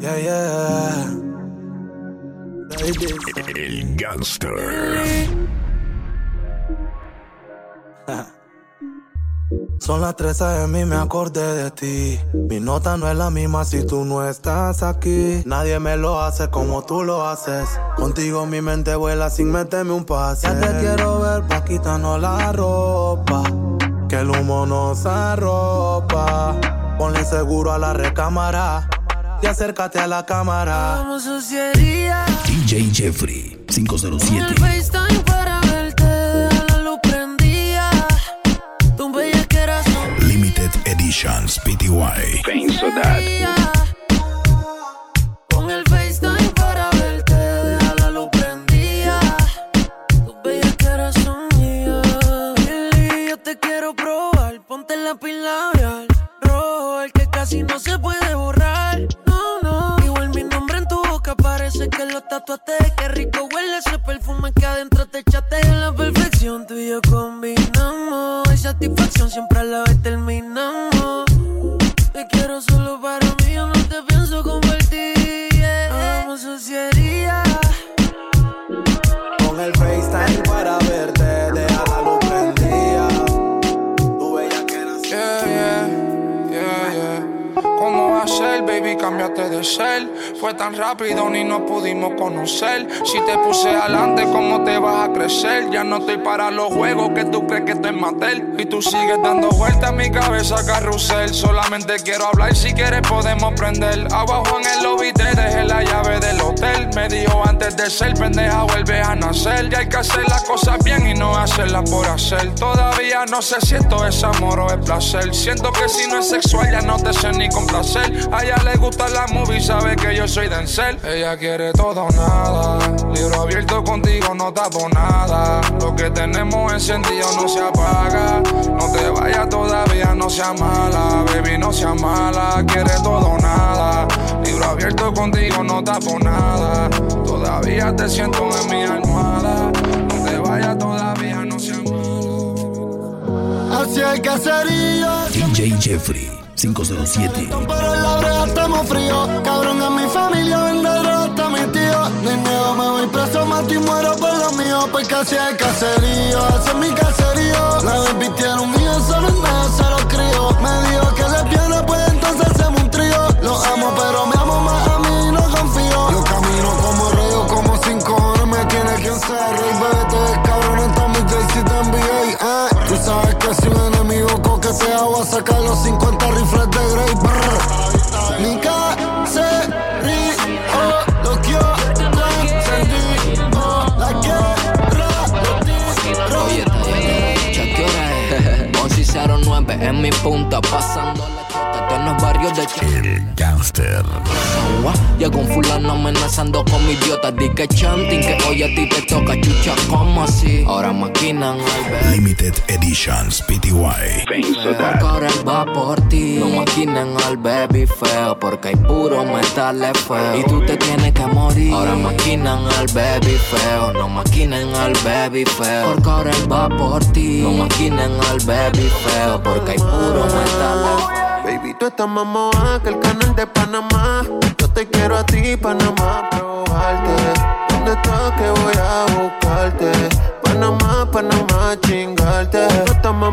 Yeah, yeah. El gangster. Son las 3 mí me acordé de ti. Mi nota no es la misma si tú no estás aquí. Nadie me lo hace como tú lo haces. Contigo mi mente vuela sin meterme un pase. Ya te quiero ver pa' quitarnos la ropa. Que el humo nos arropa. Ponle seguro a la recámara. Y acércate a la cámara. Sucedería. DJ Jeffrey 507. FaceTime para verte. La luz prendía. Tu bella que eras Limited Editions PTY. Penso that. Con el FaceTime para verte. La luz prendía. Tu bella que eras mía. Lili, yo te quiero probar. Ponte la pila labial. Rojo, el que casi no se puede parece que lo tatuaste. Qué rico huele ese perfume que adentro te echaste. En la perfección tú y yo combinamos. Satisfacción siempre Tan rápido ni nos pudimos conocer. Si te puse adelante, ¿cómo te vas a crecer? Ya no estoy para los juegos que tú crees que estoy matel. Y tú sigues dando vueltas a mi cabeza, carrusel. Solamente quiero hablar, si quieres podemos prender. Abajo en el lobby te dejé la llave del hotel. Me dijo antes de ser pendeja, vuelve a nacer. Y hay que hacer las cosas bien y no hacerlas por hacer. Todavía no sé si esto es amor o es placer. Siento que si no es sexual ya no te sé ni complacer. A ella le gusta la movie, sabe que yo soy Denzel. Ella quiere todo o nada. Libro abierto contigo, no tapo nada. Lo que tenemos encendido no se apaga. No te vayas todavía, no sea mala. Baby, no sea mala. Quiere todo o nada. Libro abierto contigo, no tapo nada. Todavía te siento en mi almohada. No te vayas todavía, no sea mala. Hacia el caserío. DJ Jeffrey 507. Pero en la brea estamos fríos. Cabrón, a mi familia vende droga hasta mi tío. Ni miedo, me voy preso, mato y muero por lo mío. Porque hacia el caserío, ese es mi caserío. La un mío, solo en medio se lo crío. Me dijo que lesbiana, pues los 50 rifles de Grey. Brr. Mi caserío, lo quiero encendido. La guerra, lo Oye, está bien, escucha, ¿qué hora es? 11 y 09 en mi punta, pasando la chota, esto no es barrio de Ch El gangster. Llegó un fulano amenazando con mi idiota, di que chanting, que hoy a ti te toca chucha, como así? Ahora maquinan al. Limited Editions PTY. Ahora va por ti. No maquinen al baby feo, porque hay puro metal feo. Y tú te tienes que morir. Ahora maquinan al baby feo. No maquinen al baby feo. Porque ahora va por ti. No maquinen al baby feo, porque hay puro metal feo. Baby, tú estás más moja que el canal de Panamá. Yo te quiero a ti, Panamá, probarte. ¿Dónde estás que voy a buscarte? Panamá, Panamá, chingarte. Tú estás más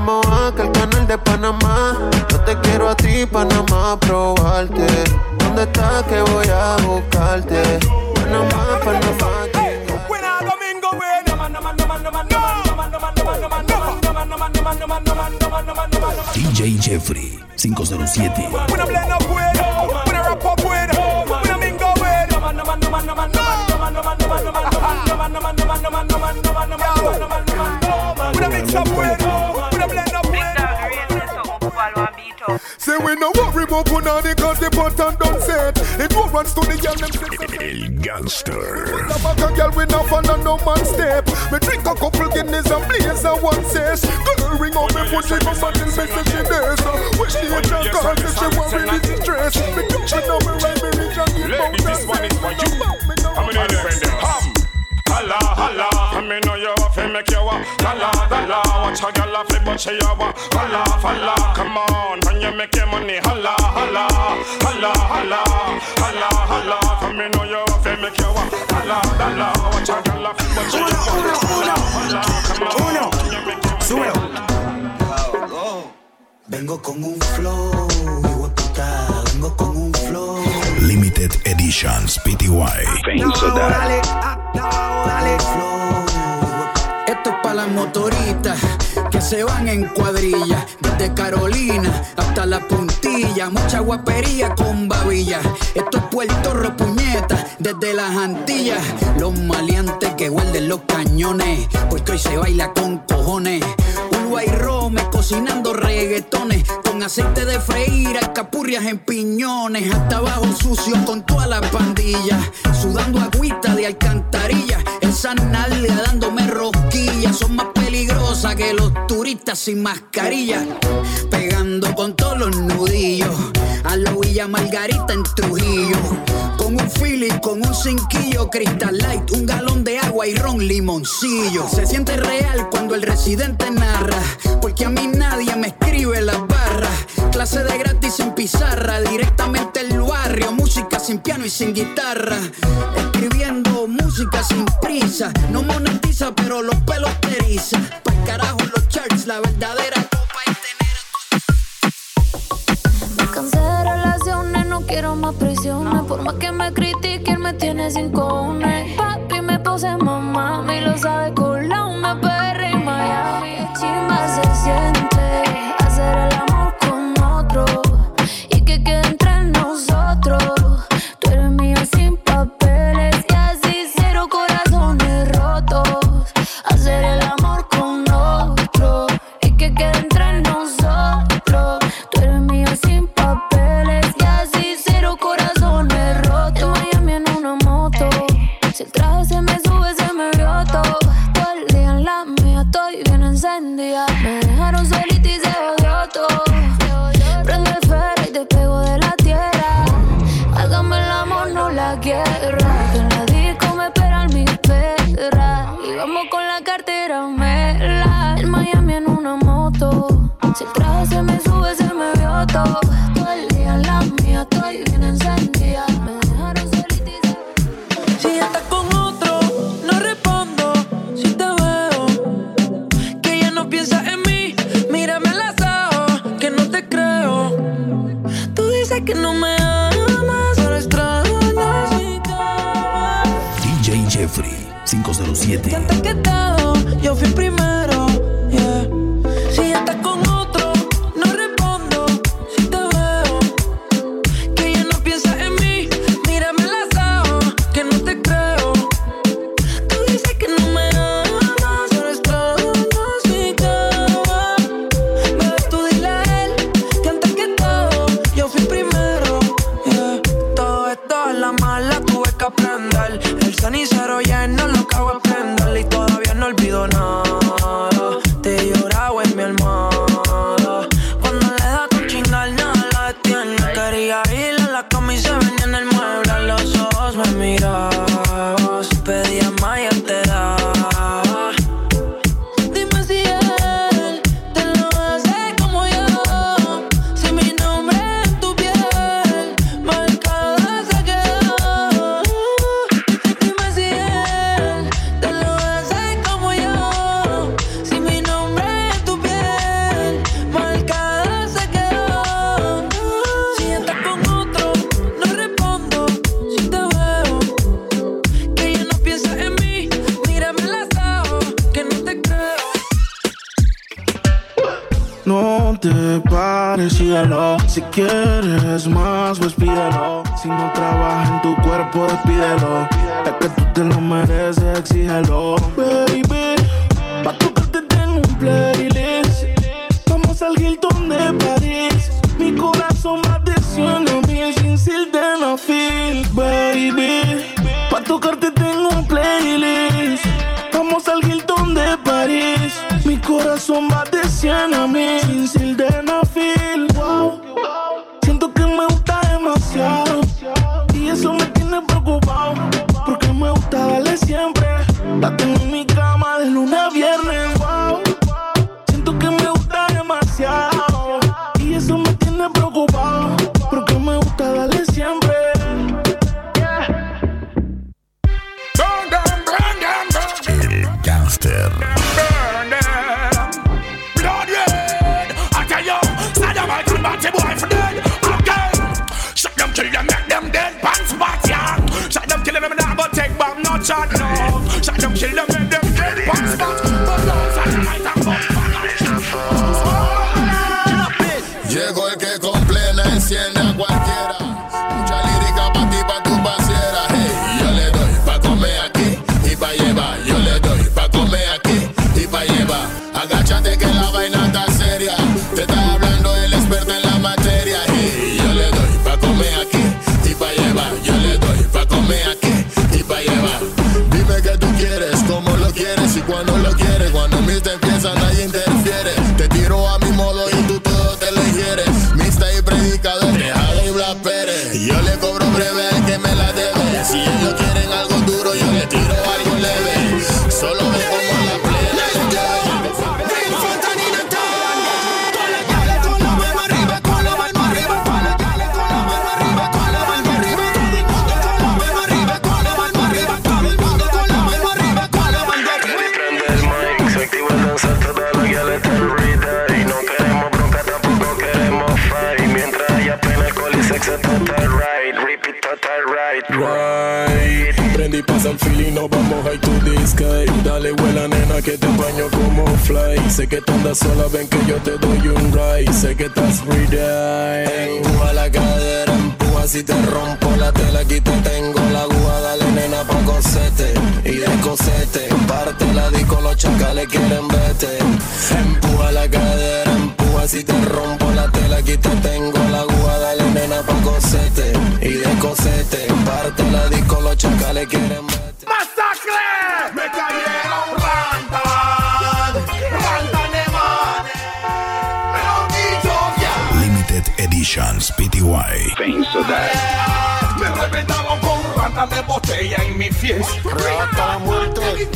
Runs to the girl them El gangster. The back a girl we not follow no man step Me drink a couple Guinness and blaze and one says Girl ring up me phone she come back and message me there So wish the angel call say she want me this stress Me touch it now me right me reach and give out Ladies, this one is for you. I'm an independent. Ham. Holla, holla. I mean, know you have to make you walk. Holla, holla. Watch a girl flip, but she a. Holla, holla. Come on, when you make your money. Holla, holla. Holla, holla. Holla, holla, holla. For me know you have to make you walk. Holla, holla. Watch a girl off, but you Uno, uno, uno. Uno. Súbelo. Vengo con un flow, hijo puta, vengo con un flow. Limited Editions PTY. Dale, dale, Esto es para las motoritas que se van en cuadrilla. Desde Carolina hasta la puntilla. Mucha guapería con babilla. Esto es Puerto Ropuñeta, desde las Antillas. Los maleantes que huelden los cañones. Porque hoy se baila con cojones. Uruguay Rome cocinando reggaetones. Con aceite de freír, capurrias en piñones. Hasta abajo sucio con toda la pandilla. Sudando agüita de alcantarilla. En San Nalia dándome rosquillas. Son más peligrosas que los turistas sin mascarilla. Pegando con todos los nudillos. A la Villa Margarita en Trujillo. Con un feeling, con un cinquillo, Crystal Light, un galón de agua y ron limoncillo. Se siente real cuando el residente narra, porque a mí nadie me barras. Clase de gratis sin pizarra, directamente el barrio, música sin piano y sin guitarra. Escribiendo música sin prisa, no monetiza, pero los pelos te eriza. Pa' carajo los charts, la verdadera copa es Me cansé de relaciones, no quiero más prisiones. Por más que me critiquen, me tiene sin cojones. Papi me pose mamá, me lo sabe con la perra en Miami. Chimba se siente se me sube, se me vio todo. Todo el día en la mía, estoy bien encendida. Me dejaron solita y se Si estás con otro, no respondo. Si te veo, que ya no piensas en mí. Mírame a los ojos, que no te creo. Tú dices que no me amas, ahora extrañas mi cama. DJ Jeffrey 507. La tengo en mi cama de lunes kill them, que te baño como fly. Sé que tú andas sola, ven que yo te doy un ride. Sé que estás ready. Empuja la cadera, empuja si te rompo la tela. Aquí te tengo la aguja, dale nena pa' cosete. Y de cosete, parte la disco, los chacales quieren verte. Empuja la cadera, empuja si te rompo la tela. Aquí te tengo rantan de botella en mi fiesta. Rata muerte.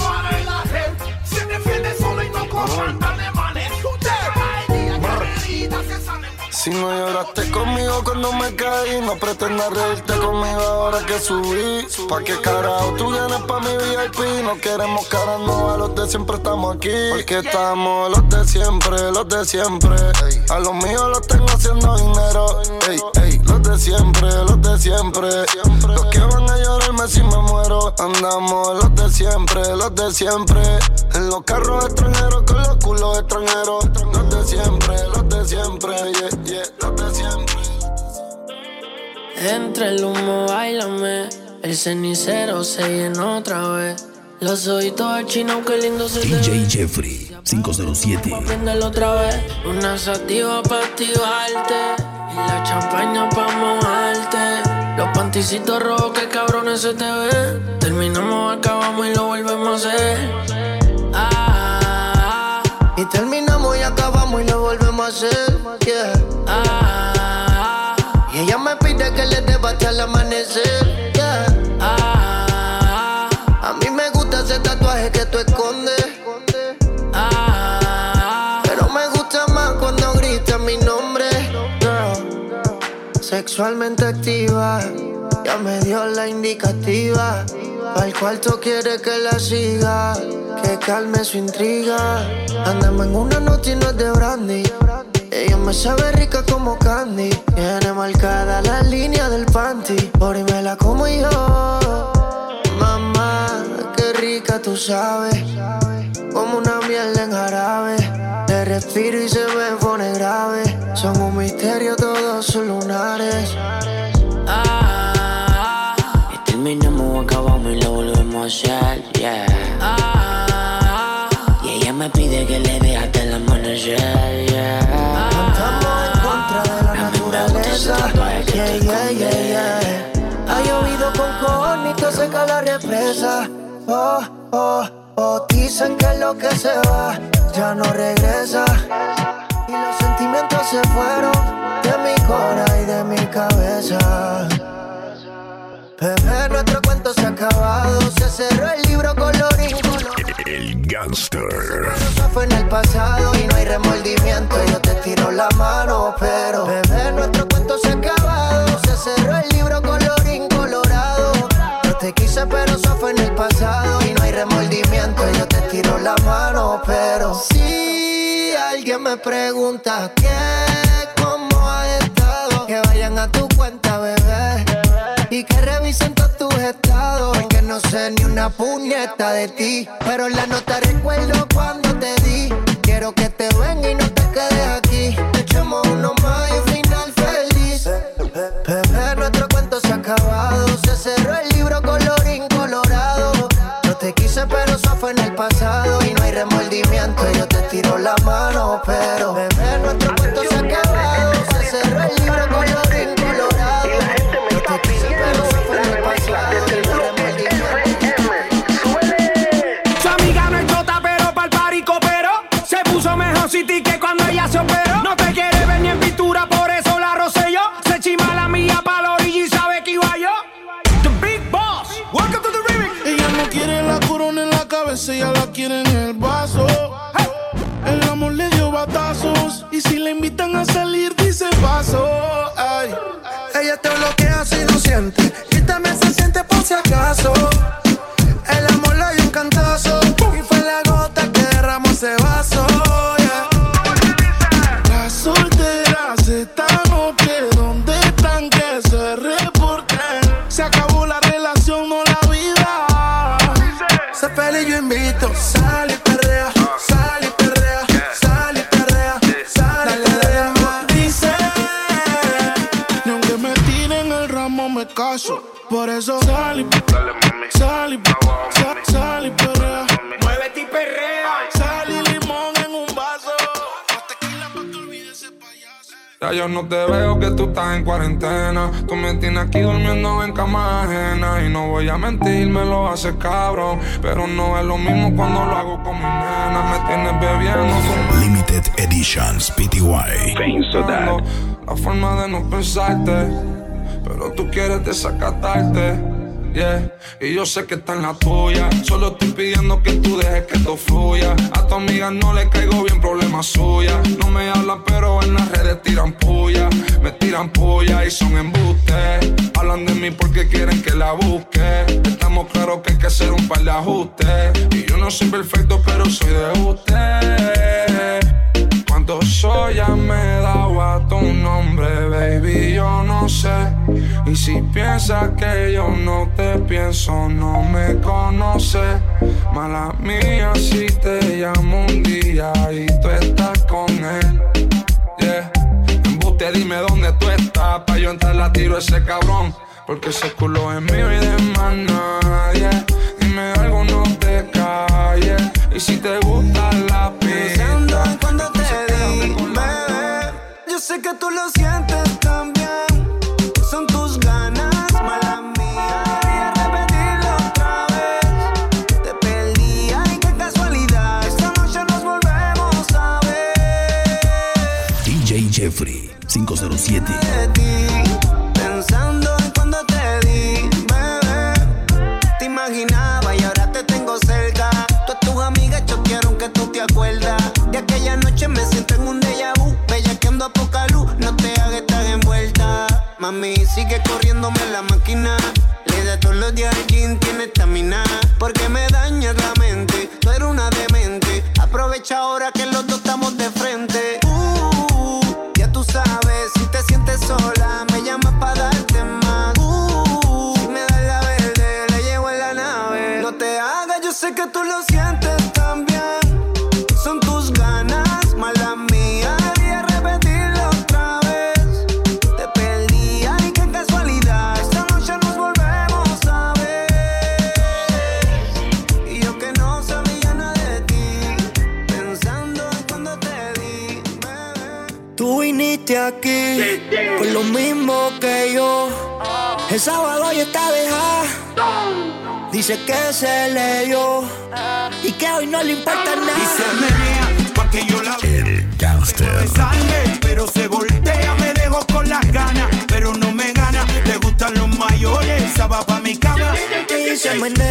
Si no lloraste conmigo cuando me caí, no pretendas reírte conmigo ahora que subí. Pa' qué carajo tú vienes pa' mi VIP. No queremos cara a los de siempre estamos aquí. Porque estamos los de siempre, los de siempre. A los míos los tengo haciendo dinero. Ey, ey, los de siempre, los de siempre. Los que van a llorarme si me muero. Andamos los de siempre, los de siempre. En los carros extranjeros con los culos extranjeros. Los de siempre, los de siempre, yeah, yeah, los de siempre. Entre el humo, bailame. El cenicero se llenó otra vez. Los ojitos al chino, qué lindo se te. DJ Jeffrey 507. Préndelo otra vez. Una sativa para activarte. Y la champaña para mojarte. Los panticitos rojos, que cabrones se te ven. Terminamos, acabamos y lo volvemos a hacer. Ah, Y terminamos y acabamos y Yeah. ah, Y ella me pide que le deba hasta el amanecer. Yeah. ah, A mí me gusta ese tatuaje que tú escondes. ah. Pero me gusta más cuando gritas mi nombre. Girl, sexualmente activa. Ya me dio la indicativa. Al cuarto quiere que la siga. Que calme su intriga. Andamos en una noche y no es de brandy. Ella me sabe rica como candy. Tiene marcada la línea del panty. Por ahí me la como yo. Mamá, qué rica tú sabes. Como una miel en jarabe. Te respiro y se me pone grave. Son un misterio todos sus lunares. Ah, Y terminamos, acabamos y lo volvemos a hacer, yeah. ah, Y ella me pide que le dé hasta el amanecer, yeah. La represa. Oh, oh, oh. Dicen que lo que se va ya no regresa. Y los sentimientos se fueron de mi cora y de mi cabeza. Bebé, nuestro cuento se ha acabado. Se cerró el libro colorín. El Gangster. Eso fue en el pasado y no hay remordimiento. Yo te tiro la mano, pero bebé, nuestro cuento se ha acabado. Se cerró el libro colorín te la mano, pero si alguien me pregunta qué, cómo has estado, que vayan a tu cuenta, bebé, y que revisen todos tus estados. Porque no no sé ni una puñeta de ti. Pero la nota recuerdo cuando te di. Quiero que te venga y no te quedes aquí. Echemos uno más y un final feliz. Pepe, nuestro cuento te quise, pero eso fue en el pasado. Y no hay remordimiento. Yo te tiro la mano, pero bebé, nuestro cuento se ha PTY. La forma de no pensarte. Pero tú quieres desacatarte. Yeah. Y yo sé que está en la tuya. Solo estoy pidiendo que tú dejes que esto fluya. A tu amiga no le caigo bien, problema suya. No me hablan, pero en las redes tiran puya. Me tiran puya y son embustes. Hablan de mí porque quieren que la busque. Estamos claros que hay que hacer un par de ajustes. Y yo no soy perfecto, pero soy de usted. Cuánto soy ya me he dado a tu nombre, baby, yo no sé. Y si piensas que yo no te pienso, no me conoces. Mala mía si te llamo un día y tú estás con él. Yeah. Embuste, dime dónde tú estás, pa' yo entrar la tiro a ese cabrón. Porque ese culo es mío y de más nadie. Dime algo, no te calles. Y si te gusta la sé que tú lo sientes también. Son tus ganas, mala mía. Y repetirlo otra vez. Te perdí, ay, qué casualidad. Esta noche nos volvemos a ver. DJ Jeffrey 507. Mami, sigue corriéndome la máquina. Le da todos los días al gym, tiene estamina. Porque me dañas la mente, tú eres una demente. Aprovecha ahora que aquí por lo mismo que yo. El sábado ya está dejada. Dice que se le dio y que hoy no le importa nada. Y se menea pa' que yo la El Gangster. pero se voltea, me dejo con las ganas, pero no me gana. Le gustan los mayores, esa va pa' mi cama. Y se menea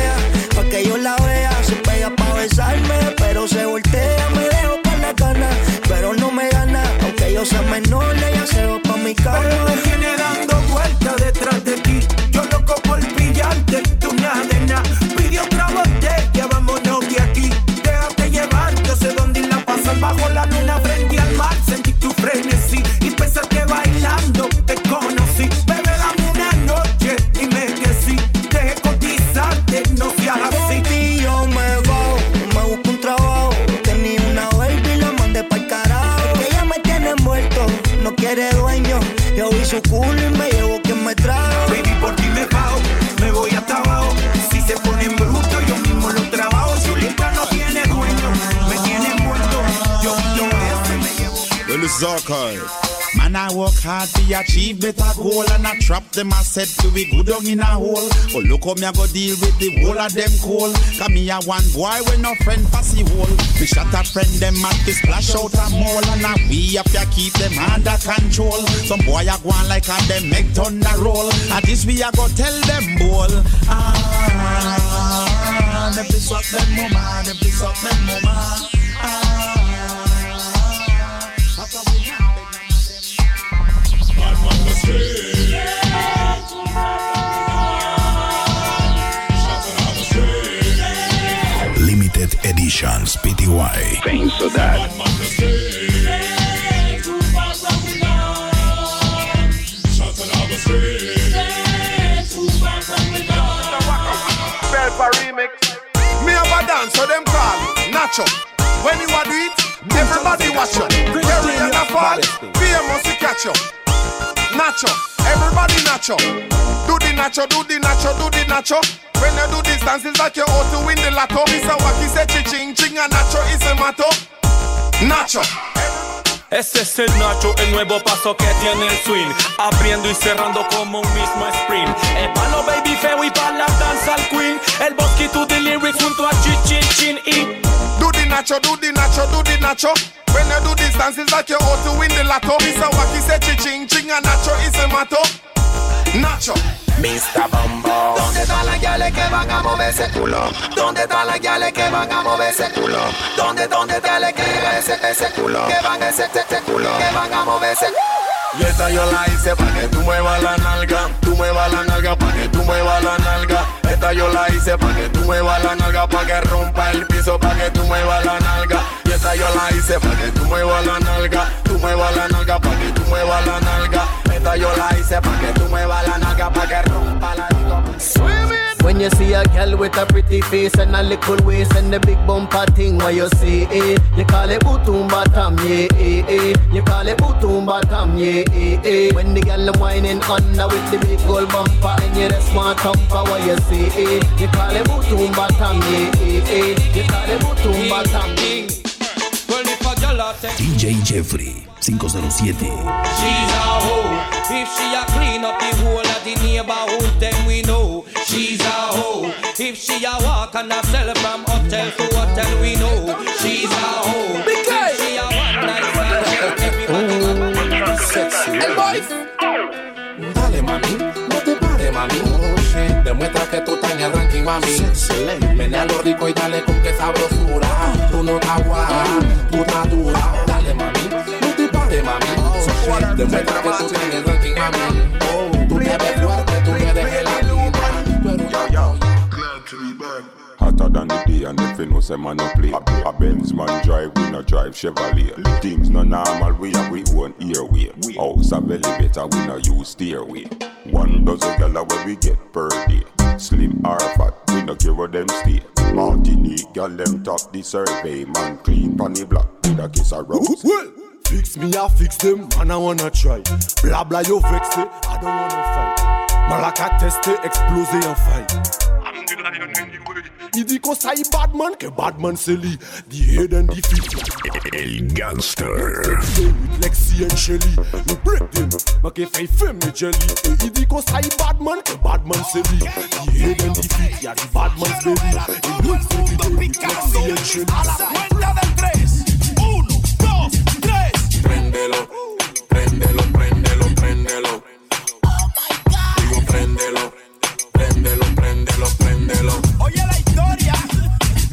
I trap them. I said to be good down in a hole. But look how me I go deal with the whole of them cool. Cause me a one boy with no friend passy hole. Me shot a friend them at the splash out a mall and a we have to keep them under control. Some boy a go on like a them make thunder roll. And this we a go tell them ball. Ah, them piss up them mama, them piss up them mama. Ah. Penso remix. Me have a dance, so them call Nacho. When you a do it, everybody watch you. And a fall, famous to catch you. Nacho. Do the nacho, do the nacho, do the nacho. When you do this dance, it's like you're out to win the lotto. Mr. Wacky say ching ching and nacho is a mato. Nacho. Ese es el Nacho, el nuevo paso que tiene el swing. Abriendo y cerrando como un mismo sprint. El palo baby feo y para la danza al queen. El bosque to the lyrics junto a Chichin Chin y. Do the nacho, do the nacho, do the nacho. When you do this dance, it's like you're out to win the lotto. Mr. Wacky say ching ching and nacho is a mato. Nacho. Mr. Bumbo. ¿Dónde están las guiales que van a mover ese culo? ¿Dónde están las guiales que van a mover ese culo? ¿Dónde, dónde están las que ese, ese culo? Que van ese, ese culo? Que van a mover ese Y esta yo la hice pa' que tú muevas la nalga, tú muevas la nalga pa' que tú muevas la nalga. Esta yo la hice pa' que tú muevas la nalga, pa' que rompa el piso, pa' que tú muevas la nalga. Y esta yo la hice pa' que tú muevas la nalga, tú muevas la nalga, pa' que tú muevas la nalga. Esta yo la hice pa' que tú muevas la nalga, pa' que rompa la When you see a girl with a pretty face and a little waist and the big bumper thing, what you see, eh? You call it bootum bottom, yeah, eh, eh. You call it bootum bottom, yeah, eh, eh. When the girl whining under with the big gold bumper and you the smart thumper, what you see, eh? You call it bootum bottom, yeah, eh, eh. You call it bootum bottom, Well, DJ Jeffrey 507. She's a hoe. If she a clean up the whole of the neighborhood, then we know she's a hoe. If she a walk and a sell from hotel to hotel, we know she's a hoe. If she a one night stand, El boy. Dale mami, no te pares mami. Demuestra que tú estás en el ranking mami. Menea lo rico y dale con que sabrosura. Tú no estás guapa, Demuestra que oh, tú estás en el ranking mami. Tú te ves fuerte, tú eres gelatina. Hotter than the day and if you know say man no play. A, a Benz man drive, we no drive Chevrolet. Things no normal, we have we own airway. House of elevator, we no use stairway. One dozen gala where we get per day. Slim or fat, we no care where them stay. Martinique, gal them top the survey Man clean pon the block with a kiss of rose. Well, fix me, I fix them, man, I wanna try. Blah blah, you vex it, I don't wanna fight. Malaka teste, explose en fight. Il dit qu'on ça y Batman, que Batman c'est lui. The head and the feet. El Gangster. With Lexi and Shelly, we break them. Ma que fait femme me jelly. Et il dit qu'on ça Batman, que Batman c'est lui. The head and the feet, y'a the Batman's belly. Et nous c'est every day with Lexi and Shelly. cuenta del 3. 1, 2, 3. Préndelo, préndelo, préndelo, préndelo. Digo, préndelo, préndelo, préndelo, préndelo. Oye la historia.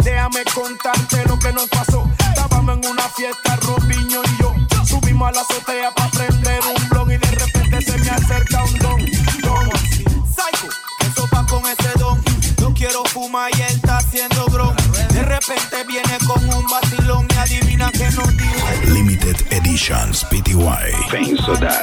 Déjame contarte lo que nos pasó. Estábamos en una fiesta, Robiño y yo. Subimos a la azotea para prender un blon y de repente se me acerca un don. Don, psycho, eso va con ese don. No quiero fumar y él está haciendo gron. De repente viene con un vacilón Limited Editions PTY. Penso that.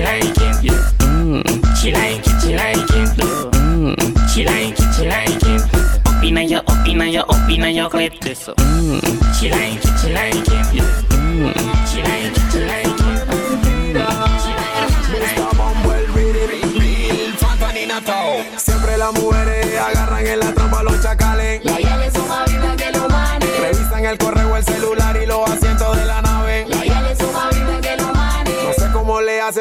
Like it, she like it. Yeah. Mm, she like it, she like it. Mm, she like it, she like it. Opina yo, opina yo, opina yo, clip this. Mm, she like it, she like it. Yeah. Mm, she like it, she like it.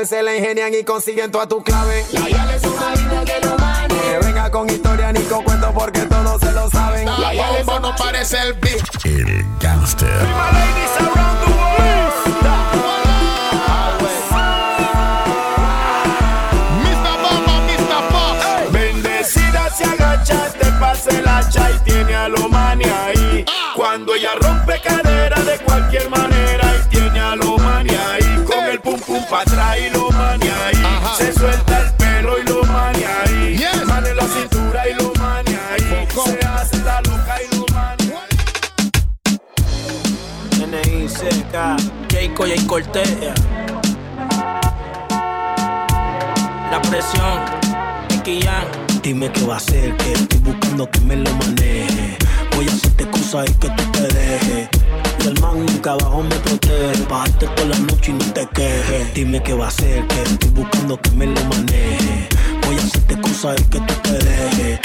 Se la ingenian y consiguen toda tu clave. La son más vida que los manes. Que venga con historia ni con cuento porque todos se lo saben. La llave son no parece el beat. El Gangster. Bendecida se agacha, te pasa el hacha y tiene a lo ahí. Cuando ella rompe cadera de cualquier manera pa' atrás y lo mani ahí. Se suelta el pelo y lo mani ahí. Mano en la cintura y lo mani ahí. Se hace la loca y lo mani ahí. N.I.C.K. Jayco y Cortea. La presión, Nicky Jam. Dime qué va a hacer, que estoy buscando que me lo maneje. Voy a hacerte cosas y que tú te dejes. Y el man que abajo me protege. Bajarte toda la noche y no te quejes. Dime qué va a hacer, que estoy buscando que me lo maneje. Voy a hacerte cosas que tú te dejes.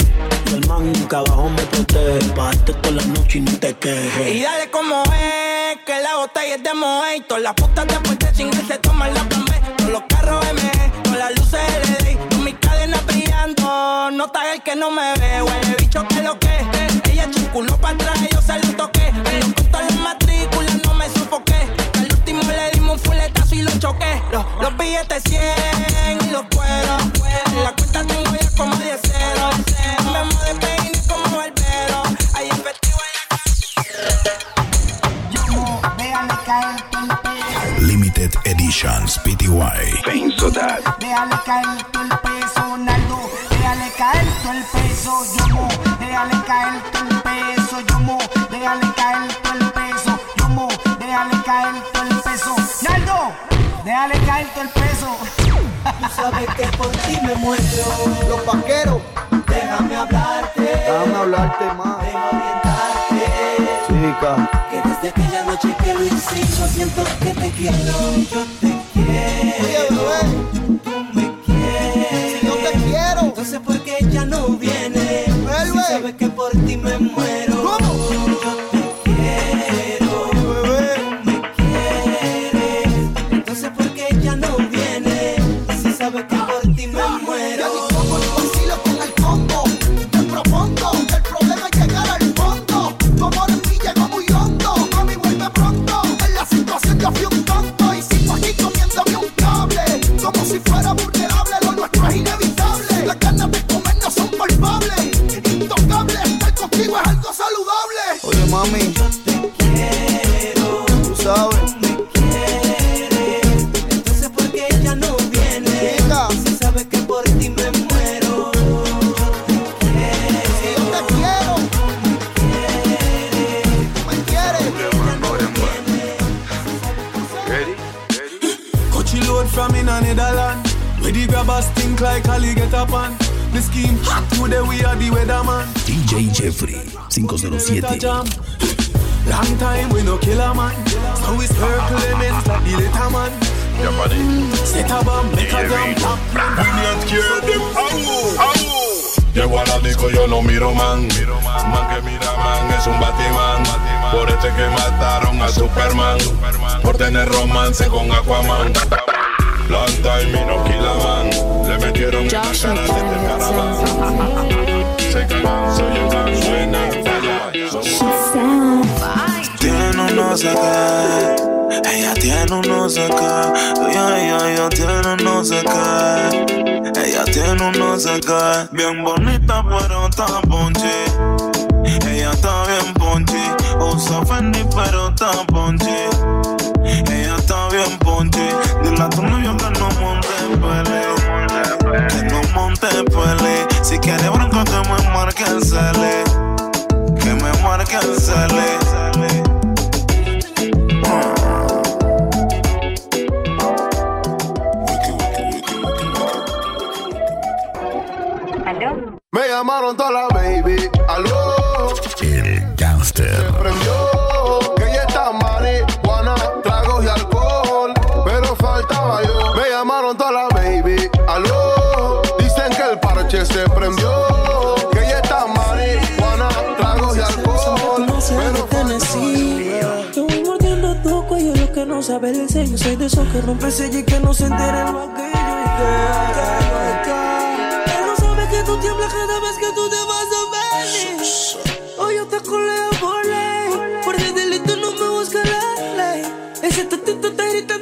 Y el man que abajo me protege. Bajarte toda la noche y no te quejes. Y dale como es, que la botella es de Moe. Todas las putas después de chingar se toman la plan B. Todos los carros MG, con las luces LED. Brillando, no está el que no me ve. Huele bicho que lo que Ella culo para atrás, yo se lo toqué. En los costos las matrículas no me sufoqué. Al último le dimos un fuletazo y lo choqué. Los, los billetes 100 y los cueros. En la cuenta tengo ya como 10 ceros. Vemos de peine como barbero. Hay efectivo caer todo el peso. Limited Editions PTY. Pienso Déjale caer todo el caer todo el peso, Yomo. Déjale caer todo el peso, Yomo. Déjale caer todo el peso, Yomo. Déjale caer todo el peso, Naldo. Déjale caer todo el peso. Tú sabes que por ti me muero. Los vaqueros. Déjame hablarte. Déjame hablarte más. Déjame orientarte. Chica. Que desde aquella noche que lo hicimos siento que te quiero. Yo te quiero. Oye, quiero. Entonces, ¿por qué ya no vienes? Si sabes que por ti me muero. mami. Yo te quiero. Tú sabes. Tú me quieres. Entonces, ¿por qué ella no viene? Chica. Si like Ali get up on. The scheme today, we are the weatherman. DJ Jeffrey. 507. Long time we no kill a man. So we circle elements like the little man. Set a bomb, make a jump, pop. Llego a la disco, yo no miro man. Man que mira man es un Batman. Por este que mataron a Superman. Por tener romance con Aquaman. Long time y no kill a man. Le metieron en la cara de este caraván. Se cagan, se oye suena, Tiene un no sé qué, ella tiene un no sé qué, ella, tiene un no sé qué, ella tiene un no sé qué, bien bonita pero está ponchi, ella está bien ponchi, usa Fendi pero está ponchi, ella está bien ponchi, dile a tu novio que no monte pele, que no monte pele, si quiere bronca que me marque el cele, que me llamaron toda la baby. Aló. El Gangster. Prendió. Que ella está marihuana, tragos y alcohol. Pero faltaba yo. Me llamaron toda la baby. Aló. Dicen que el parche se prendió. Que ella está marihuana, tragos y alcohol. No sabe el sello. Soy de esos que rompe sello y que no se enteren lo aquello. Y que, Él no sabe que tú tiemblas cada vez que tú te vas a venir. Hoy yo te coleo por ley. Por el delito no me busca la ley. Ese tatito está gritando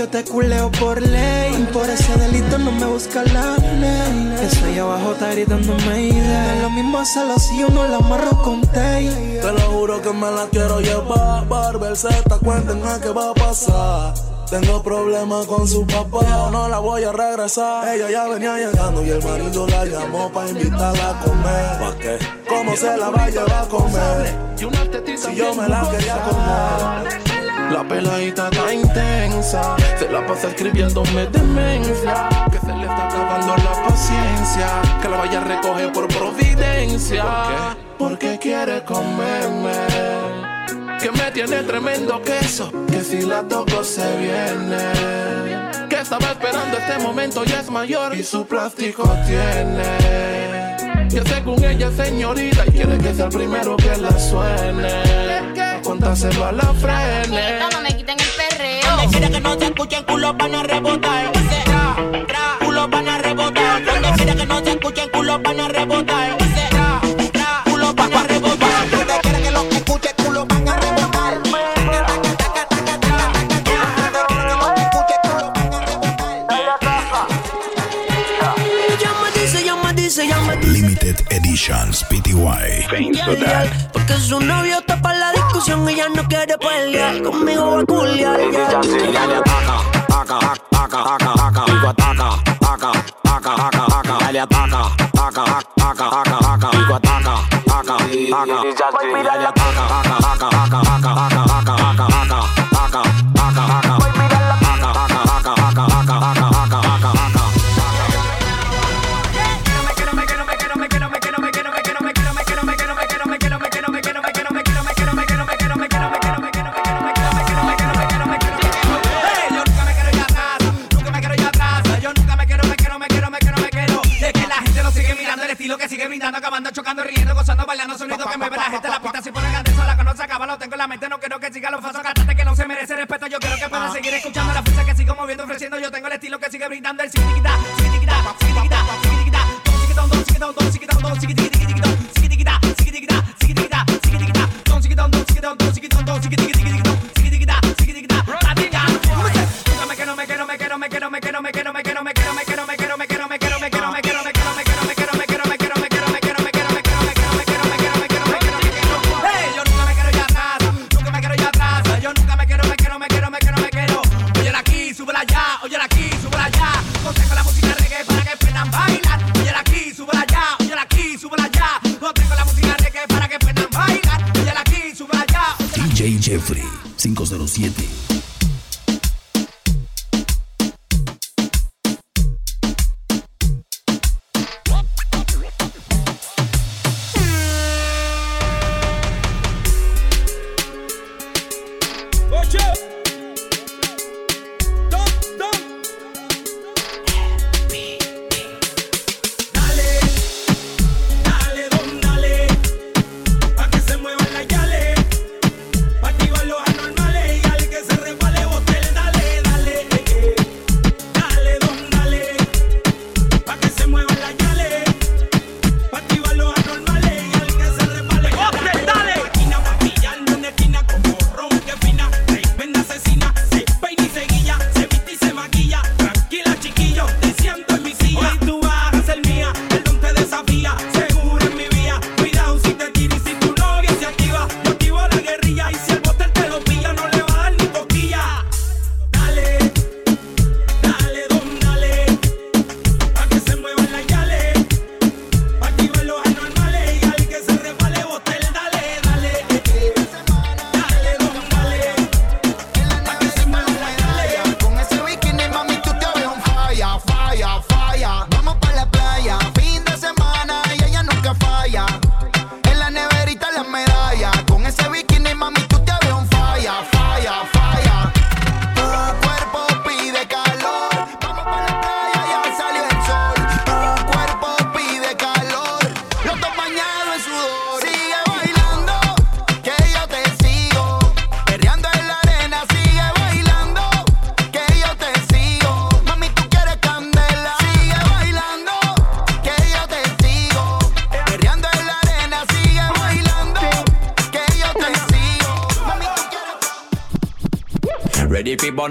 yo te culeo por ley. Por ese delito no me busca la ley. Ahí abajo está gritando Mayday. Es lo mismo hacerlo si yo no la amarro con tay. Te lo juro que me la quiero llevar. Barber Z, cuenten a qué va a pasar. Tengo problemas con su papá, yo no la voy a regresar. Ella ya venía llegando y el marido la llamó para invitarla a comer. ¿Pa qué? ¿Cómo se la va a llevar a comer? Si yo me la quería comer. La peladita está intensa, se la pasa escribiéndome demencia. Que se le está acabando la paciencia, que la vaya a recoger por providencia. ¿Por qué? Porque quiere comerme. Que me tiene tremendo queso, que si la toco se viene. Que estaba esperando este momento y es mayor y su plástico tiene. Que según ella es señorita y quiere que sea el primero que la suene. Contárselo a. No me quiten el perreo. Donde quiera que no se escuchen, culos van a rebotar. Tra, tra, culos van a rebotar. Donde quiera que no se escuchen, culos van a rebotar. Tra, tra, culos van a rebotar. Donde quiera que los escuchen, culos van a rebotar. Limited Editions PTY. Porque su novio está para la discusión, ella no quiere pelear. Conmigo va a culiar. Ya. Ella le ataca, ataca, ataca, ataca, ataca. Digo ataca, ataca, ataca, ataca, ataca. Ella le ataca, ataca, ataca, ataca, ataca. Digo ataca, ataca, ataca. Ataca, ataca.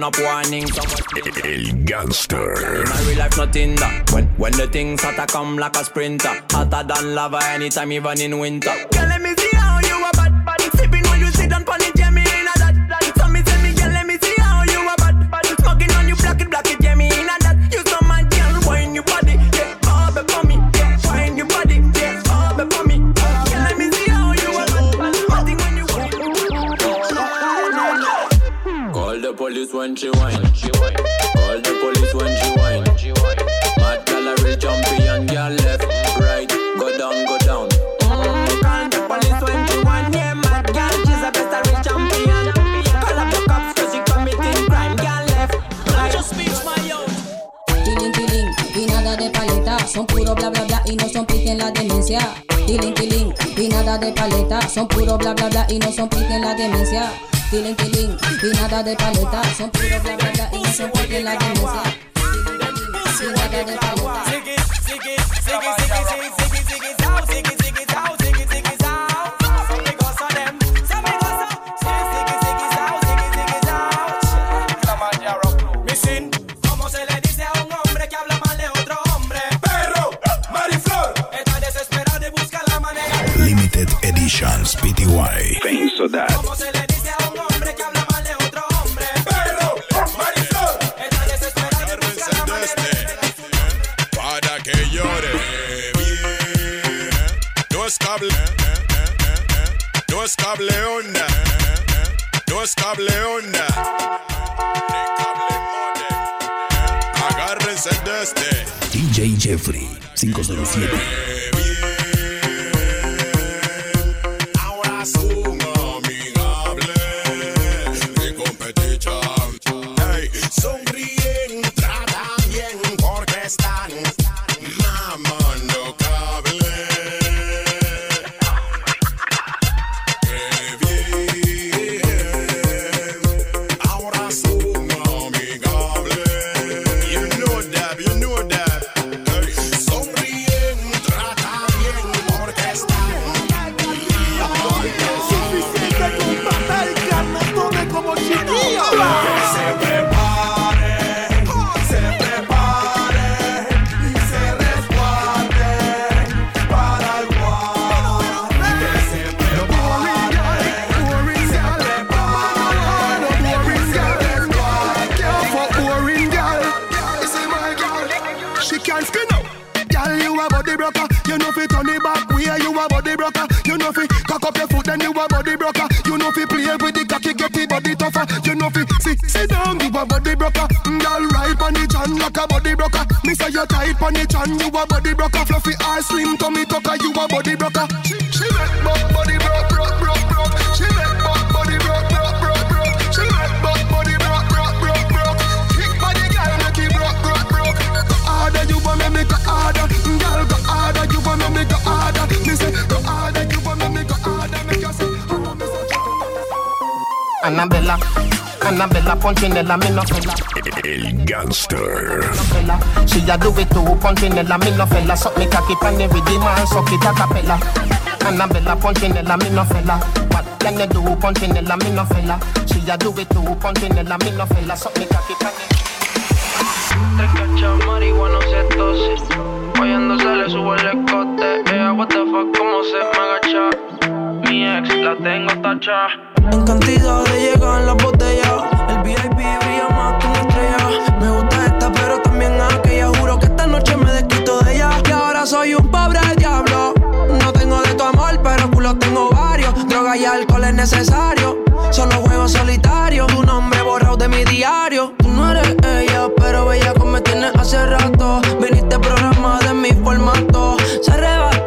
Up warning. El gangster. My real life nothing that. When when the things hotter come like a sprinter, hotter than lava anytime even in winter. When she whine. Call the police when she whine. Mad gal a real champion, girl left, right, go down, go down. Call the police when she whine. Yeah, mad gal, she's a best a real champion. Call up the cops 'cause she committing crime, girl left, right. Just speak my own. Tiling, tiling, y nada de paleta. Son puro bla bla bla y no son pique en la demencia. Tiling, tiling, y nada de paleta. Son puro bla bla bla y no son pique en la demencia. Tiling, tiling, y nada de paleta. Son puro bla bla bla y no son en la demencia. Tiling, tiling, y nada de paleta. Missing, Jeffrey 507. Then you a body broker. You know fi play with the cocky, get the body to no fi sit sit down. You a body broker, mm, girl right on the chan like a body broker. Me say you tight on the chan, you a body broker. Fluffy ass slim tummy tucker, you a body broker. Annabella, Annabella Punchinella, me no fella. El Gangster. She a do it too, Punchinella, me no fella. Suck me cocky pan every day, man, suck it a cappella. Annabella Punchinella, me no fella. What can you do, Punchinella, me no fella. She a do it too, Punchinella, me no fella. Suck me cocky pan Tres cachas marihuana se tose Guayando se le sube el escote Ella what the fuck como se me agacha Mi ex la tengo tacha En cantidad de llegar en la botella. El VIP brilla más que una estrella. Me gusta esta, pero también aquella. Juro que esta noche me desquito de ella. Que ahora soy un pobre diablo. No tengo de tu amor, pero culo tengo varios. Droga y alcohol es necesario. Solo juego solitario. Tu nombre borrado de mi diario. Tú no eres ella, pero bella como me tienes hace rato. Viniste programa de mi formato. Se arrebató,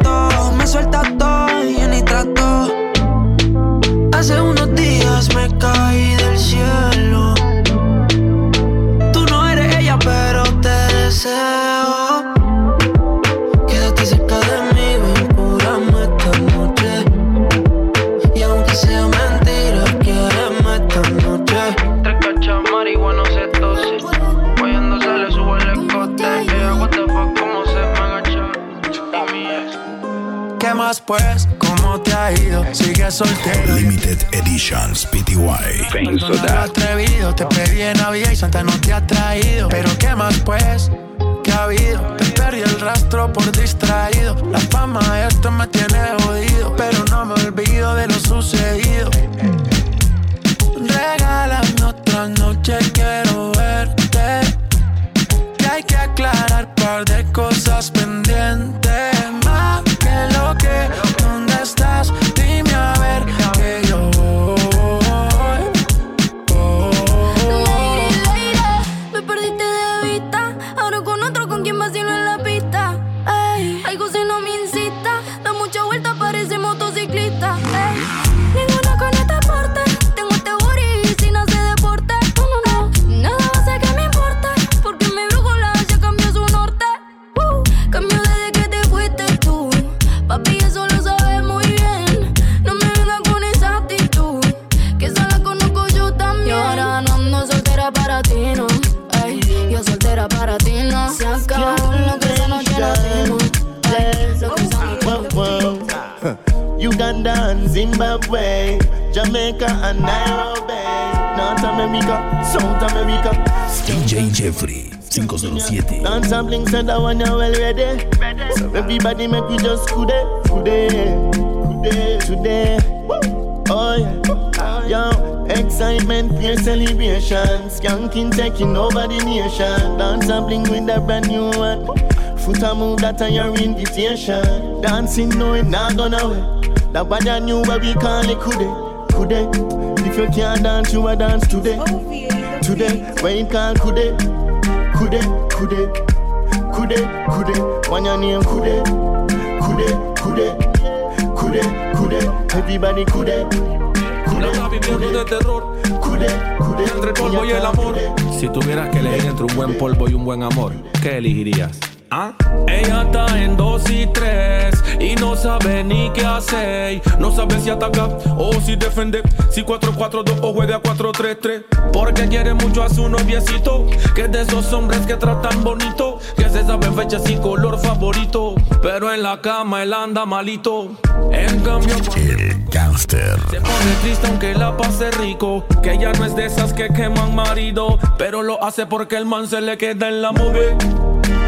¿qué today. Oh yeah, yo, excitement, fear, celebration. Skanking taking over the nation. Dance bling with a brand new one. Foot a move that are your invitation. Dancing no it not gonna wait. That what I knew what we call it kude, kude. If you can't dance, you a dance today, oh, today. When it call kude, kude, kude, kude, kude. When your name kude, kude, kude, kude, kude. Everybody kude, Una viviendo de terror. Entre el polvo y el amor. Si tuvieras que elegir entre un buen polvo y un buen amor, ¿qué elegirías? ¿Ah? Ella está en dos y tres y no sabe ni qué hacer. No sabe si ataca o si defende. Si 4-4-2 o juega 4-3-3. Porque quiere mucho a su noviecito. Que es de esos hombres que tratan bonito. Que se sabe fechas y color favorito. Pero en la cama él anda malito. En cambio, El Gangster. se pone triste aunque la pase rico. Que ella no es de esas que queman marido. Pero lo hace porque el man se le queda en la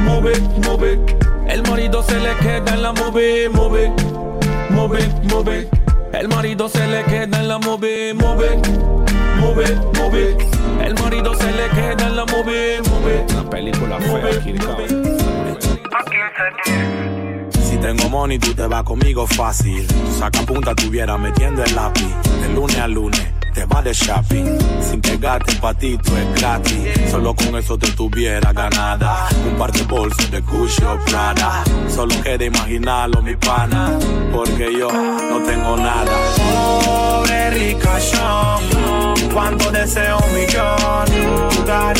move. Move. El marido se le queda en la move, move. Move, move. El marido se le queda en la move, move. Move, move. El marido se le queda en la move, move. Una película fea, Si tengo money, tú te vas conmigo fácil. Saca punta, tuviera metiendo el lápiz. De lunes a lunes, te de shopping. Sin pegarte un patito es gratis. Solo con eso te tuviera ganada. Un par de bolsos de Gucci o Prada. Solo queda imaginarlo, mi pana. Porque yo no tengo nada. Pobre ricachón, cuando deseo un millón,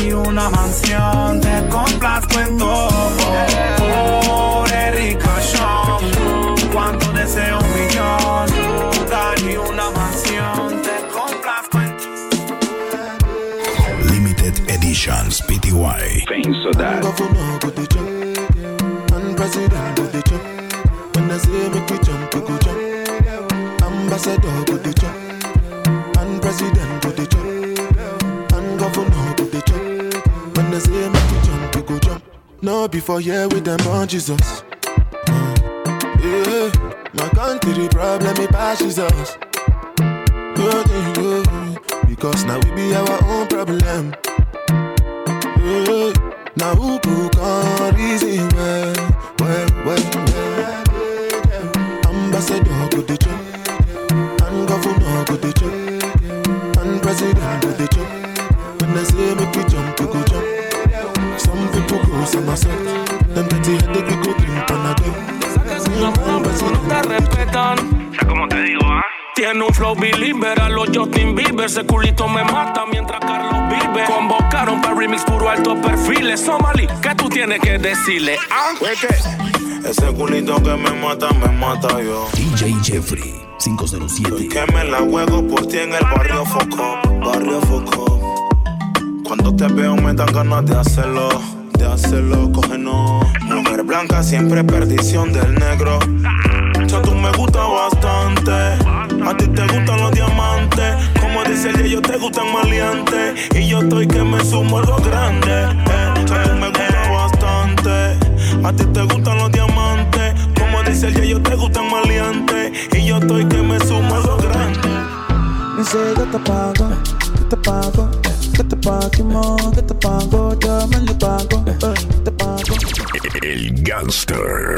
y una mansión, te complazco en todo. Before here with them on Jesus. Mm. Yeah, my country problem it passes us. Because now we be our own problem. Yeah. Now who come reason well, well, well, well. Ambassador go dey jump, and governor go dey jump, and president go dey jump. When I say make we drink Panadol. te respetan. como te digo, ¿ah? Tiene un flow believer, a los Justin Bieber, ese culito me mata mientras Carlos vive. Convocaron para remix puro alto perfiles. Somali, ¿qué tú tienes que decirle? ¿Ah? Ese culito que me mata, me mata yo. DJ Jeffrey 507. Que me la juego por ti en el barrio Foco, barrio Foco. Cuando te veo me dan ganas de hacerlo, de hacerlo, coge no. Mujer blanca siempre perdición del negro. Tú me gusta bastante, a ti te gustan los diamantes. Como dice el yo te gustan maleantes. Y yo estoy que me sumo a lo grande. Eh, me gusta bastante, a ti te gustan los diamantes. Como dice el yo te gustan maleantes. Y yo estoy que me sumo a lo grande. Dice que te pago, te pago, El Gangster.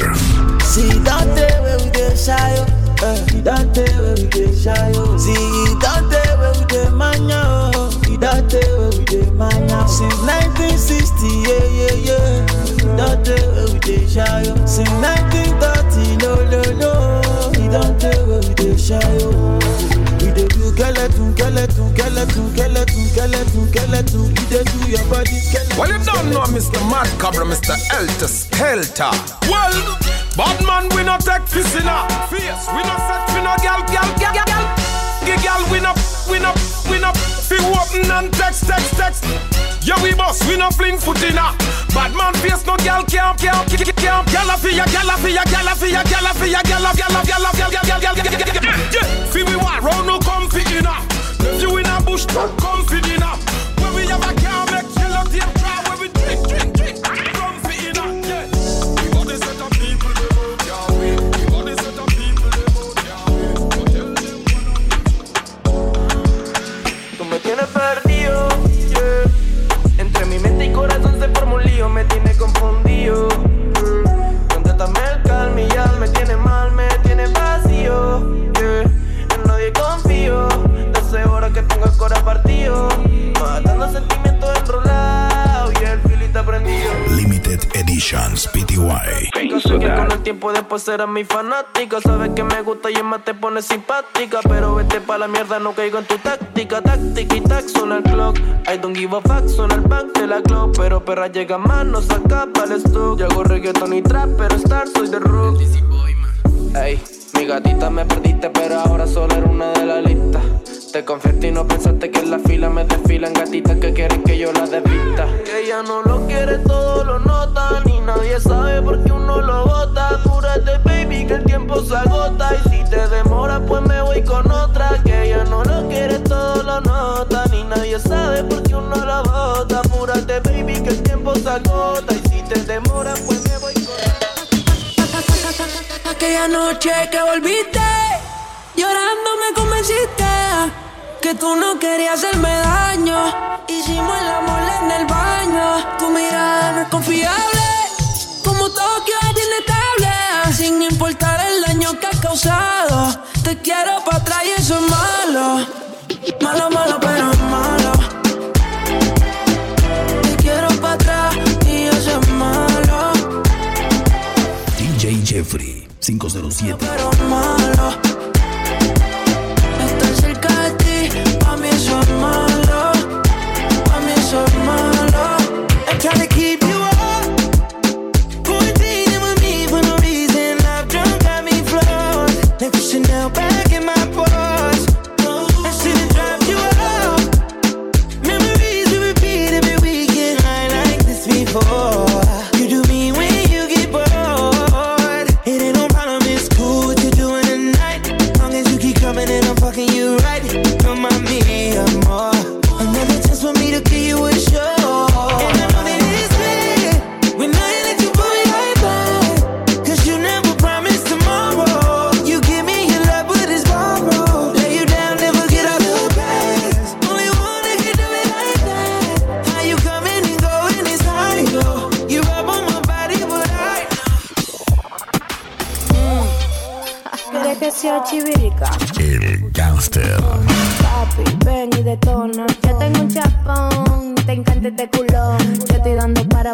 See that day where we get shy, oh. see that day where we get shy, oh. See that day where we get mania, oh. See that day where we get mania. Since 1960, yeah, yeah, yeah. That day where we get shy, oh. Since 1930, no, no, no. See that day where we get shy, oh. Skeleton, skeleton, skeleton, skeleton, skeleton, skeleton. Do your body skeleton. Well, you don't know Mr. Mad Cobra, Mr. Elter Skelter. Well, bad man, we not take fish in a face. We not set for no gal, gal, gal, gal. Gal, we not, we not, we not fi open and text, text, text. Yeah, we boss, we no fling foot in a. Bad man face, no gal can't, can't, can't, can't. gyal a fi ya, gyal a fi ya, gyal a fi ya, gyal a gyal a gyal a gyal a gyal a gyal a Yeah, fi we war round no comfy in a. If you in a bush, comfy in a. When we have a camp. PTY. Sé que con el tiempo después serás mi fanática Sabes que me gusta y más te pone simpática Pero vete pa' la mierda, no caigo en tu táctica Táctica y tac, suena el clock I don't give a fuck, suena el back de la clock Pero perra llega más, no saca para el stock Yo hago reggaeton y trap, pero star soy de rock Ey, mi gatita me perdiste, pero ahora solo era una de la lista. Te y no pensaste que en la fila me desfilan gatitas que quieren que yo la desvista. Que ella no lo quiere, todo lo nota. Ni y si te demora pues me voy Aquella noche que volviste, llorando me convenciste que tú no querías hacerme daño. Hicimos el amor en el baño, tu mirada no es confiable, como todo Tokio es inestable, sin importar el daño que has causado. Te quiero para atrás y eso es malo, malo, malo, pero 507.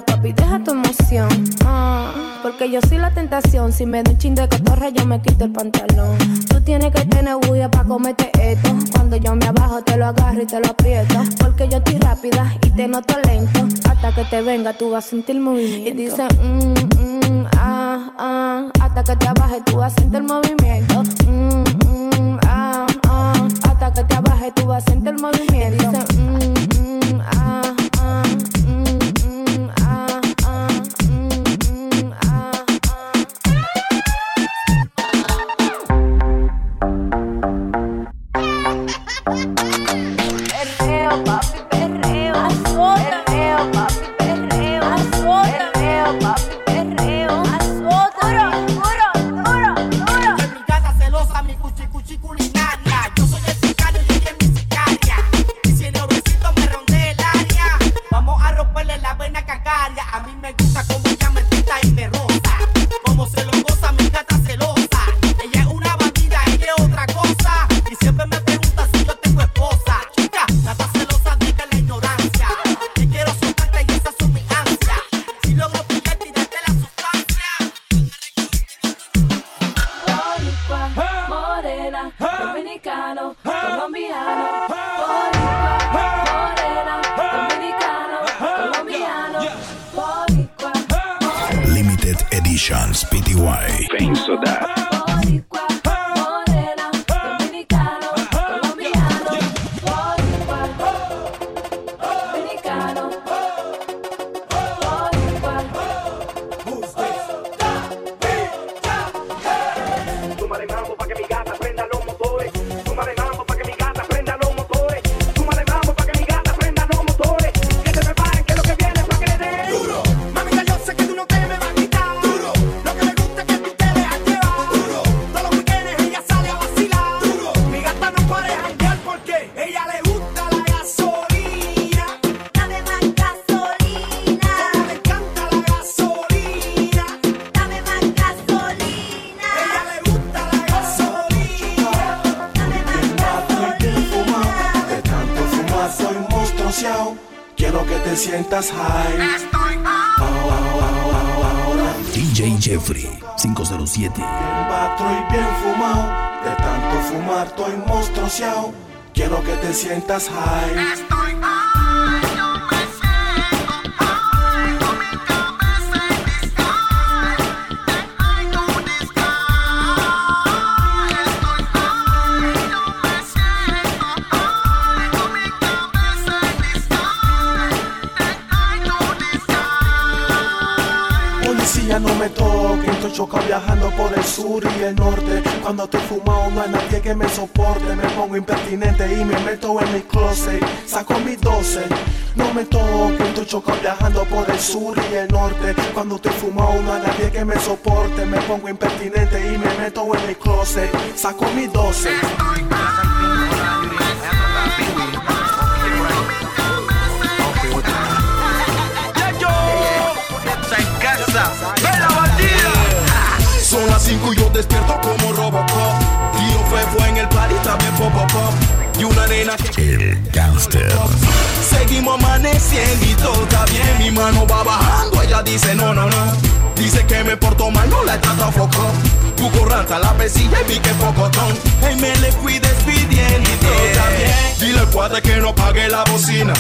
papi, deja tu emoción. Ah. Porque yo soy la tentación. Si me doy un ching de cotorra, yo me quito el pantalón. Tú tienes que tener bulla para comerte esto. Cuando yo me abajo, te lo agarro y te lo aprieto. Porque yo estoy rápida y te noto lento. Hasta que te venga, tú vas a sentir movimiento. Y dice, mmm, mmm, ah, ah. Hasta que te abaje, tú vas a sentir el movimiento. Mmm, mmm, ah, ah. Hasta que te abaje, tú vas a sentir el movimiento. Y dice, mm, sientas high. Estoy high, Policía, no me toquen. Estoy chocado viajando por el sur y el norte cuando estoy fumado no hay nadie que me soporte. Me pongo impertinente y me meto en mi closet. Saco mis 12. No me toquen, estoy chocado viajando por el sur y el norte. Cuando estoy fumado no hay nadie que me soporte. Me pongo impertinente y me meto en mi closet. Saco mis 12. yo despierto como Robocop. Tío fue fue en el party también pop pop. Y una nena que. El gangster. Seguimos amaneciendo y todo está bien. Mi mano va bajando, ella dice no, no, no. Dice que me porto mal, no la trata foco. Cuco rata, la pesilla y vi que pocotón. Hey, me le fui despidiendo y todo está bien. Dile al cuadre que no pague la bocina.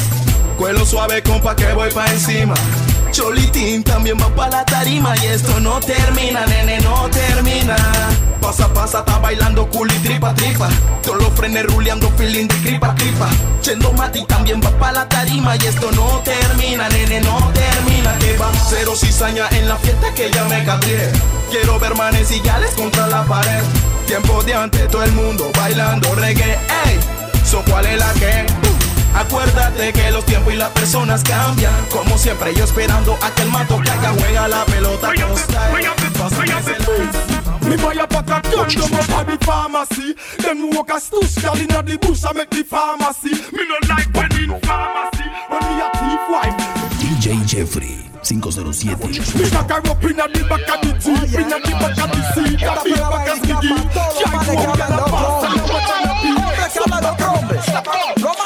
Cuelo suave, compa, que voy pa' encima. Cholitín también va pa' la tarima y esto no termina, nene, no termina. Pasa, pasa, está bailando cool y tripa, tripa. Todos los frenes ruleando, feeling de cripa, cripa. Chendo Mati también va pa' la tarima y esto no termina, nene, no termina. Que va cero cizaña en la fiesta que ya me cabré. Quiero ver manes y gales contra la pared. Tiempo de antes, todo el mundo bailando reggae, ey. So, ¿cuál es la que? Acuérdate que los tiempos y las personas cambian. Como siempre, yo esperando a que el mato caiga. Juega la pelota ese Me buy a pack of gun, them up at the pharmacy. Them walk a stush, girl inna the bush, I make the pharmacy. Me no like when in pharmacy, when me a thief wife. DJ Jeffrey 507. Me back her up inna the back of the jeep, inna the back of the seat, a big back of. Can't the past, and what can I be? Hombres que hablan de otro hombre. Los manes del gueto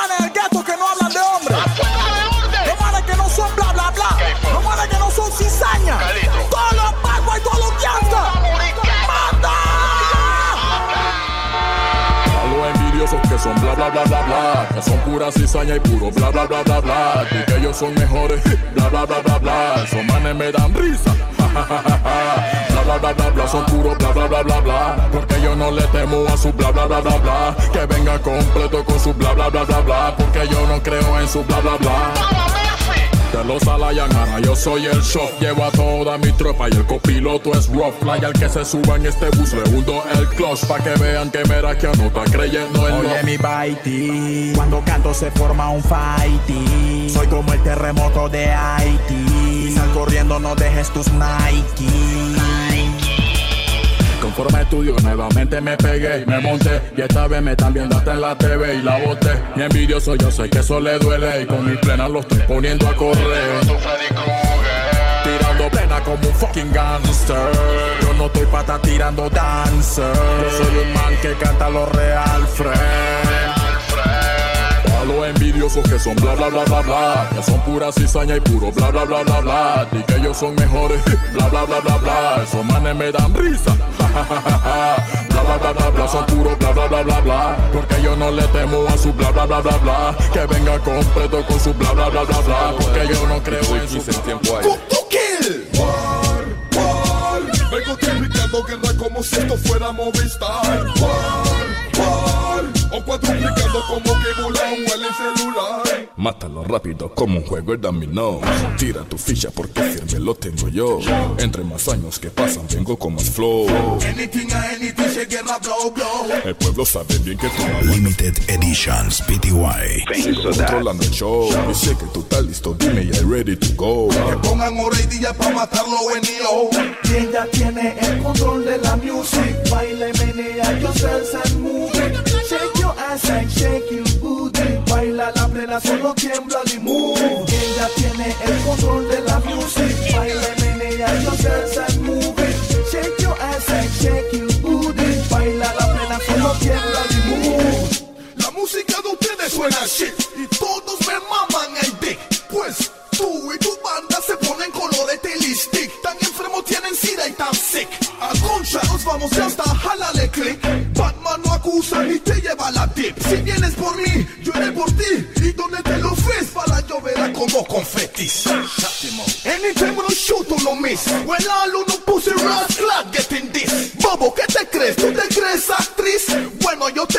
son bla bla bla bla bla Que son pura cizaña y puro bla bla bla bla bla Y que ellos son mejores, bla bla bla bla bla Esos manes me dan risa, ja, ja. Bla bla bla bla son puro bla bla bla bla bla Porque yo no le temo a su bla bla bla bla bla Que venga completo con su bla bla bla bla bla Porque yo no creo en su bla bla bla de los Alayan, ahora yo soy el shock Llevo a toda mi tropa y el copiloto es rough Fly al que se suba en este bus le hundo el clutch Pa' que vean que mera que no está creyendo en Oye mi baiti, cuando canto se forma un fighty. Soy como el terremoto de Haití. Sal corriendo, no dejes tus Nike. Conforme estudio nuevamente me pegué y me monté. Y esta vez me están viendo hasta en la TV y la boté. Y envidioso yo sé que eso le duele. Y con mi plena lo estoy poniendo a correr. Tirando plena como un fucking gangster. Yo no estoy pata tirando dancer. Yo soy un man que canta lo real, friend. a los envidiosos que son bla bla bla bla bla Que son pura cizaña y puro bla bla bla bla bla Y que ellos son mejores, bla bla bla bla bla Esos manes me dan risa, ja, ja, ja, ja, ja. Bla bla bla bla bla, son puro bla bla bla bla bla Porque yo no le temo a su bla bla bla bla bla Que venga completo con su bla bla bla bla bla Porque yo no creo en su tiempo. Vengo guerra como si esto fuera Movistar. War, war. O cuadruplicando como que vola un el celular. Mátalo rápido como un juego de dominó Tira tu ficha porque firme lo tengo yo Entre más años que pasan vengo con más flow Anything a anything, se guerra blow, blow. El pueblo sabe bien que tú no Limited Editions PTY. Sigo controlando el show Y sé que tú estás listo, dime ya ready to go Que pongan hora y día pa' matarlo en EO. Y ella tiene el control de la music. Baila y menea yourself and move. Shake shake your booty. Baila la plena, solo tiembla y move. Ella tiene el control de la music. Baila menea yourself and move it. Shake your ass and shake your booty. Baila la plena, solo tiembla y move. La música de ustedes suena shit y todos me maman el dick. Pues tú y tu banda se ponen colorete y lipstick. Tan sick. A concha nos vamos y hasta jálale click. Batman no acusa y te lleva la tip. Si vienes por mí, yo iré por ti. Y donde te lo ves, para lloverá como confetis. Anytime we don't shoot or no miss. When all of no pussy rascal getting this. Bobo, ¿qué te crees? ¿Tú te crees actriz? Bueno, yo. Y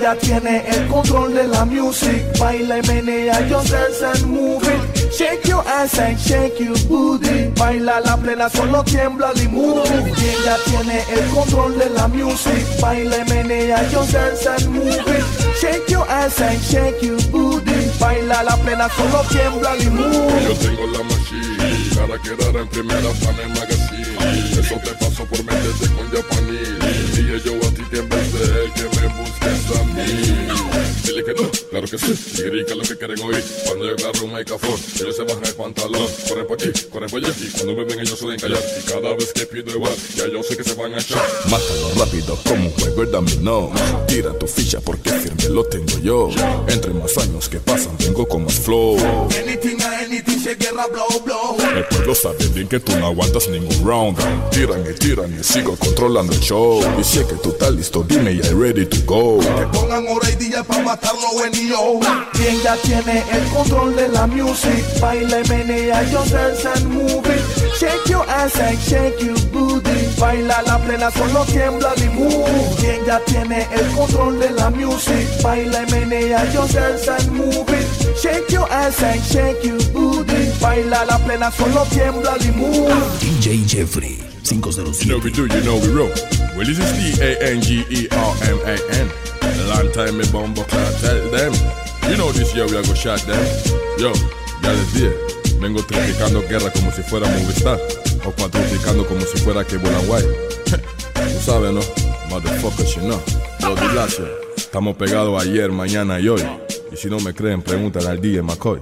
ella tiene el control de la music. Baila y menea yourself and move it. Shake your ass and shake your booty. Baila la plena, solo tiembla y move. Y ella tiene el control de la music. Baila y menea yourself and move it. Shake your ass and shake your booty. Baila la plena, solo tiembla y move. Yo tengo la machine Para quedar en primera fan en magazine Eso te pasó por meterte con Japanese Dije yo a ti que de él que me Delicato claro que sí, y rica lo que quieren oír. Cuando yo agarro un micrófono, ellos se bajan el pantalón. Corren por aquí, corren por allá, y cuando me ven ellos se den callar. Y cada vez que pido igual, ya yo sé que se van a echar. Mátalo rápido como un juego el dominó. Tira tu ficha porque firme lo tengo yo. Entre más años que pasan, vengo con más flow. Anything a anything, se guerra blow blow. El pueblo sabe bien que tú no aguantas ningún round. Tiran y tiran y sigo controlando el show. Y si es que tú estás listo, dime ya ready to go. Que pongan hora y día para matarlo en yo. Quien ya tiene el control de la music Baila y menea your dance and move it Shake your ass and shake your booty Baila la plena solo tiembla y move Quien ya tiene el control de la music Baila y menea your dance and move it Shake your ass and shake your booty Baila la plena solo tiembla y move DJ Jeffrey, 507. You know we do, you know we roll. Well, this is the A-N-G-E-R-M-A-N. Long time me bumbo clock tell them. You know this year we are gonna shot them. Yo, ya les dije, vengo traficando guerra como si fuera Movistar. O cuatrificando como si fuera que vuelan guay. Tú sabes, ¿no? Motherfuckers, you know. Los Dilacia. Estamos pegados ayer, mañana y hoy. Y si no me creen, pregúntale al DJ McCoy.